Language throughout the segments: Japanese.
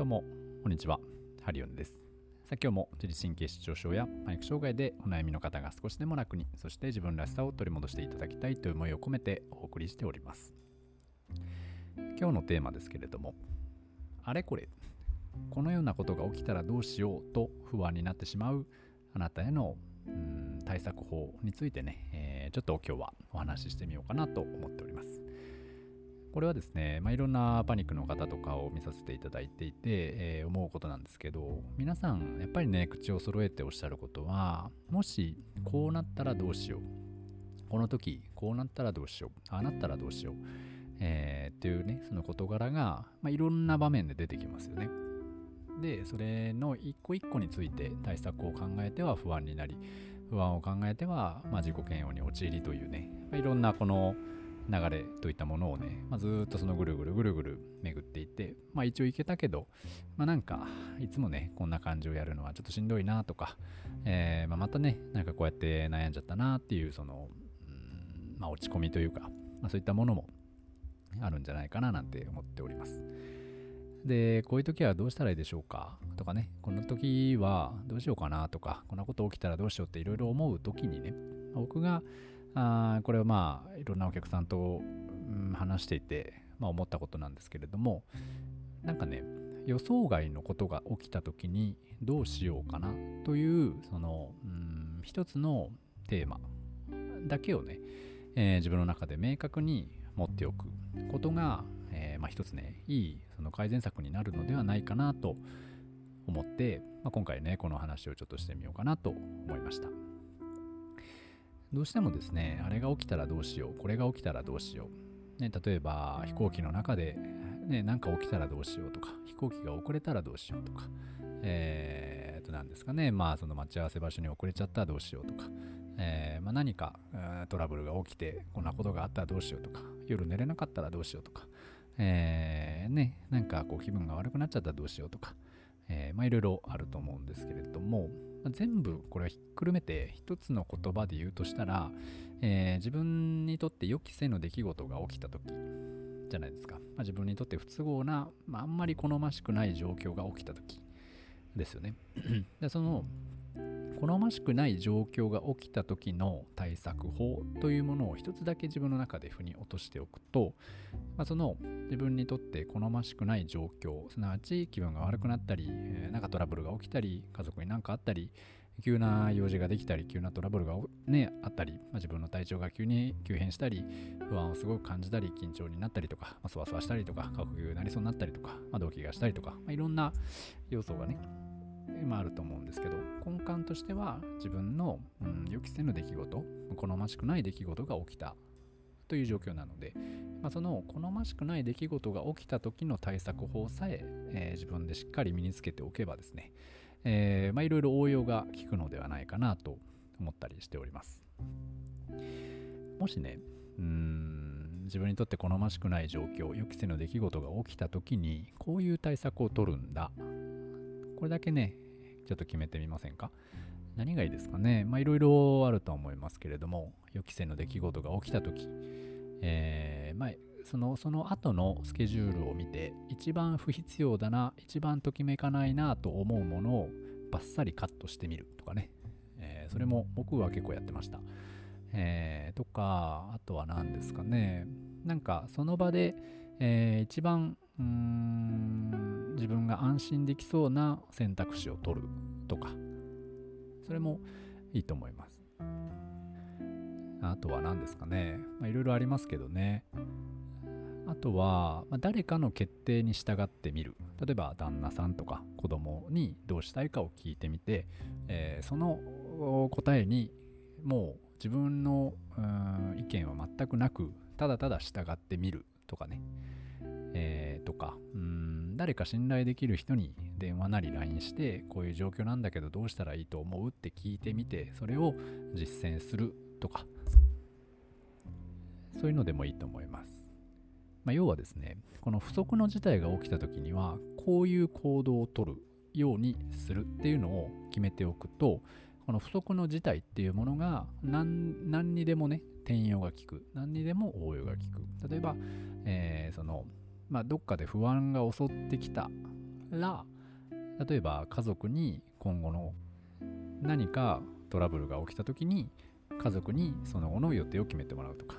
どうも、こんにちは。ハリオンです。さあ今日も自律神経失調症やパニック障害でお悩みの方が少しでも楽に、そして自分らしさを取り戻していただきたいという思いを込めてお送りしております。今日のテーマですけれども、あれこれ、このようなことが起きたらどうしようと不安になってしまうあなたへのうん対策法についてね、えー、ちょっと今日はお話ししてみようかなと思っております。これはですね、まあ、いろんなパニックの方とかを見させていただいていて、えー、思うことなんですけど皆さんやっぱりね口を揃えておっしゃることはもしこうなったらどうしよう。この時こうなったらどうしよう。ああなったらどうしよう、えー、っていうねその事柄が、まあ、いろんな場面で出てきますよね。でそれの一個一個について対策を考えては不安になり不安を考えては、まあ、自己嫌悪に陥りというね、まあ、いろんなこの流れといったものをね、まあ、ずっとそのぐるぐるぐるぐる巡っていって、まあ一応いけたけど、まあなんかいつもね、こんな感じをやるのはちょっとしんどいなとか、えー、まあ、またね、なんかこうやって悩んじゃったなっていう、その、うんまあ落ち込みというか、まあそういったものもあるんじゃないかななんて思っております。で、こういう時はどうしたらいいでしょうか？とかね、この時はどうしようかなとか、こんなこと起きたらどうしようっていろいろ思う時にね、僕があこれはまあいろんなお客さんと、うん、話していて、まあ、思ったことなんですけれどもなんかね予想外のことが起きた時にどうしようかなというその、うん、一つのテーマだけをね、えー、自分の中で明確に持っておくことが、えー、まあ、一つねいいその改善策になるのではないかなと思って、まあ、今回ねこの話をちょっとしてみようかなと思いました。どうしてもですね、あれが起きたらどうしよう、これが起きたらどうしよう。ね、例えば飛行機の中で、ね、何か起きたらどうしようとか、飛行機が遅れたらどうしようとか、えー、と、何ですかね、まあ、その待ち合わせ場所に遅れちゃったらどうしようとか、えー、まあ、何かトラブルが起きて、こんなことがあったらどうしようとか、夜寝れなかったらどうしようとか、えー、ね、なんかこう気分が悪くなっちゃったらどうしようとか、えー、まあいろいろあると思うんですけれども、ま、全部これをひっくるめて一つの言葉で言うとしたら、えー、自分にとって予期せぬ出来事が起きた時じゃないですか、まあ、自分にとって不都合な、まあ、あんまり好ましくない状況が起きた時ですよね。でその好ましくない状況が起きた時の対策法というものを一つだけ自分の中で腑に落としておくと、まあ、その自分にとって好ましくない状況すなわち気分が悪くなったり何かトラブルが起きたり家族に何かあったり急な用事ができたり急なトラブルが、ね、あったり、まあ、自分の体調が急に急変したり不安をすごく感じたり緊張になったりとか、ま、そわそわしたりとか過呼吸になりそうになったりとか、まあ、動悸がしたりとか、まあ、いろんな要素がねまあ、あると思うんですけど根幹としては自分の、うん、予期せぬ出来事好ましくない出来事が起きたという状況なので、まあ、その好ましくない出来事が起きた時の対策法さええー、自分でしっかり身につけておけばですね、え、ま、いろいろ応用が効くのではないかなと思ったりしております。もしねうん自分にとって好ましくない状況予期せぬ出来事が起きた時にこういう対策を取るんだ。これだけね、ちょっと決めてみませんか？何がいいですかね？まあいろいろあると思いますけれども、予期せぬ出来事が起きたとき、えー、まあそのその後のスケジュールを見て、一番不必要だな、一番ときめかないなと思うものをバッサリカットしてみるとかね、えー、それも僕は結構やってました。えー、とか、あとは何ですかね、なんかその場で、えー、一番自分が安心できそうな選択肢を取るとかそれもいいと思います。あとは何ですかね。いろいろありますけどね。あとは、まあ、誰かの決定に従ってみる。例えば旦那さんとか子供にどうしたいかを聞いてみて、えー、その答えにもう自分の意見は全くなくただただ従ってみるとかね。えー、とか、うん、誰か信頼できる人に電話なり LINE して、こういう状況なんだけどどうしたらいいと思うって聞いてみて、それを実践するとか、そういうのでもいいと思います。まあ、要はですね、この不測の事態が起きた時には、こういう行動をとるようにするっていうのを決めておくと、この不測の事態っていうものが何にでもね、転用が効く。何にでも応用が効く。例えば、えー、そのまあ、どっかで不安が襲ってきたら例えば家族に今後の何かトラブルが起きた時に家族にその後の予定を決めてもらうとか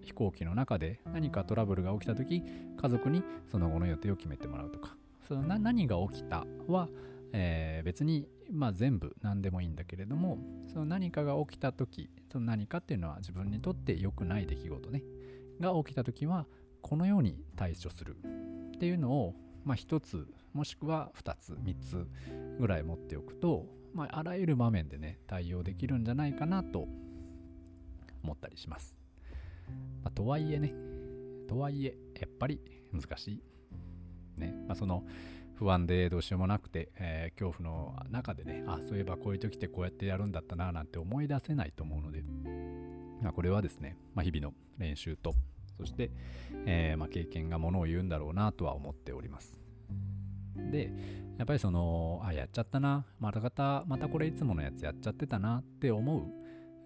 飛行機の中で何かトラブルが起きた時家族にその後の予定を決めてもらうとかその何が起きたは、えー、別に、まあ、全部何でもいいんだけれどもその何かが起きた時その何かっていうのは自分にとって良くない出来事ねが起きた時はこのように対処するっていうのを、まあ、1つもしくは2つ3つぐらい持っておくと、まあ、あらゆる場面でね対応できるんじゃないかなと思ったりします。まあ、とはいえねとはいえやっぱり難しい。ねまあ、その不安でどうしようもなくて、えー、恐怖の中でねあそういえばこういう時ってこうやってやるんだったななんて思い出せないと思うので、まあ、これはですね、まあ、日々の練習とそして、えー、まあ、経験がものを言うんだろうなとは思っております。で、やっぱりその、あ、やっちゃったな、また方、またこれいつものやつやっちゃってたなって思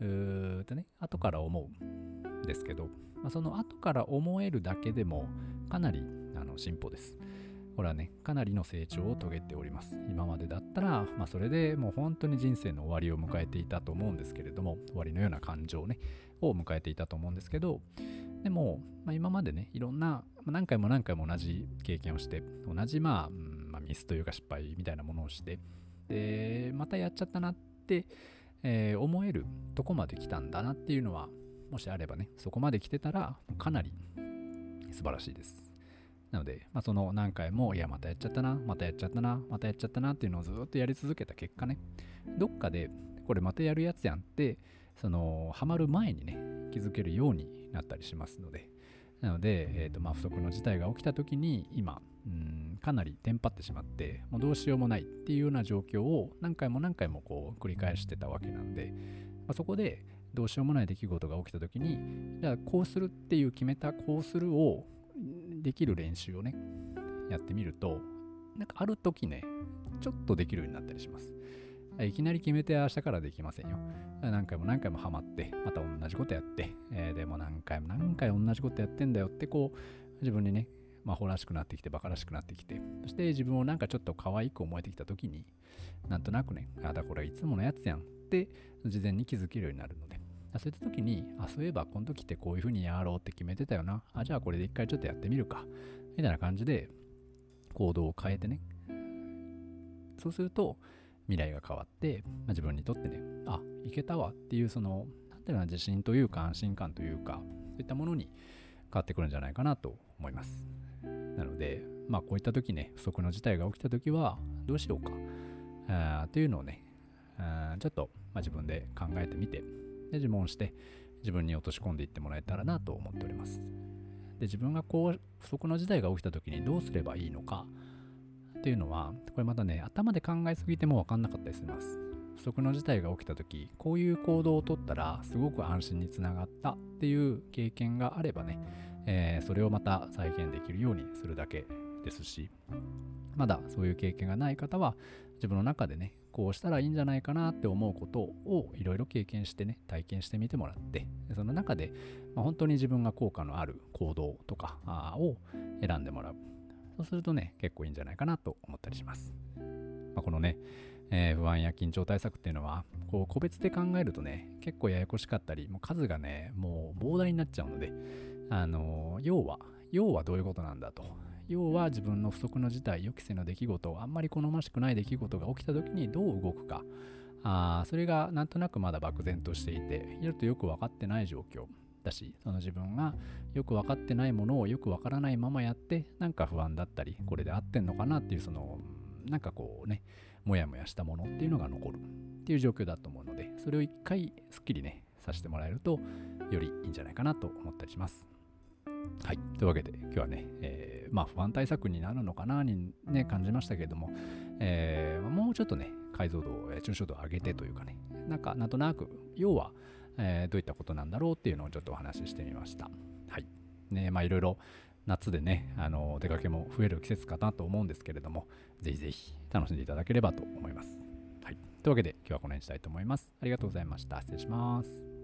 う、うーってね、後から思うんですけど、まあ、その後から思えるだけでもかなりあの進歩です。これはね、かなりの成長を遂げております。今までだったら、まあ、それでもう本当に人生の終わりを迎えていたと思うんですけれども、終わりのような感情ね、を迎えていたと思うんですけど、でも、まあ、今までね、いろんな、何回も何回も同じ経験をして、同じ、まあ、うんまあ、ミスというか失敗みたいなものをして、で、またやっちゃったなって、えー、思えるとこまで来たんだなっていうのは、もしあればね、そこまで来てたら、かなり素晴らしいです。なので、まあ、その何回も、いや、またやっちゃったな、またやっちゃったな、またやっちゃったなっていうのをずっとやり続けた結果ね、どっかで、これまたやるやつやんって、その、ハマる前にね、気づけるようになったりしますので、なので、えーとまあ、不測の事態が起きた時に今、うん、かなりテンパってしまって、もうどうしようもないっていうような状況を何回も何回もこう繰り返してたわけなんで、まあ、そこでどうしようもない出来事が起きた時に、じゃあこうするっていう決めたこうするをできる練習をね、やってみると、なんかある時ね、ちょっとできるようになったりします。いきなり決めて明日からできませんよ。何回も何回もハマって、また同じことやって、えー、でも何回も何回同じことやってんだよってこう、自分にね、まあ、ほらしくなってきて、バカらしくなってきて、そして自分をなんかちょっと可愛く思えてきたときに、なんとなくね、あ、だこれいつものやつやんって事前に気づけるようになるので、そういった時に、あ、そういえばこの時ってこういう風にやろうって決めてたよな。あ、じゃあこれで一回ちょっとやってみるか。みたいな感じで行動を変えてね。そうすると、未来が変わって、まあ、自分にとってね、あ、いけたわっていう、その、なんていうの自信というか安心感というか、そういったものに変わってくるんじゃないかなと思います。なので、まあ、こういった時ね、不測の事態が起きた時は、どうしようか、あっていうのをね、ちょっと、まあ、自分で考えてみて、で、自問して、自分に落とし込んでいってもらえたらなと思っております。で、自分がこう、不測の事態が起きた時にどうすればいいのか、っていうのは、これまたね、頭で考えすぎても分かんなかったりします。不測の事態が起きた時、こういう行動をとったら、すごく安心につながったっていう経験があればね、えー、それをまた再現できるようにするだけですし、まだそういう経験がない方は、自分の中でね、こうしたらいいんじゃないかなって思うことをいろいろ経験してね、体験してみてもらって、その中で、まあ、本当に自分が効果のある行動とかを選んでもらう。そうするとね、結構いいんじゃないかなと思ったりします。まあ、このね、えー、不安や緊張対策っていうのは、こう個別で考えるとね、結構ややこしかったり、もう数がね、もう膨大になっちゃうので、あのー、要は、要はどういうことなんだと。要は自分の不測の事態、予期せぬ出来事、あんまり好ましくない出来事が起きた時にどう動くか。あそれがなんとなくまだ漠然としていて、やるとよく分かってない状況。だし、その自分がよく分かってないものをよく分からないままやって、なんか不安だったり、これで合ってんのかなっていう、その、なんかこうね、もやもやしたものっていうのが残るっていう状況だと思うので、それを一回すっきりね、させてもらえると、よりいいんじゃないかなと思ったりします。はい。というわけで、今日はね、えー、まあ不安対策になるのかなにね、感じましたけれども、えー、もうちょっとね、解像度、抽象度を上げてというかね、なんか、なんとなく、要は、えー、どういったことなんだろうっていうのをちょっとお話ししてみました。はい。ね、まあいろいろ夏でね、あの、出かけも増える季節かなと思うんですけれども、ぜひぜひ楽しんでいただければと思います。はい。というわけで今日はこの辺にしたいと思います。ありがとうございました。失礼します。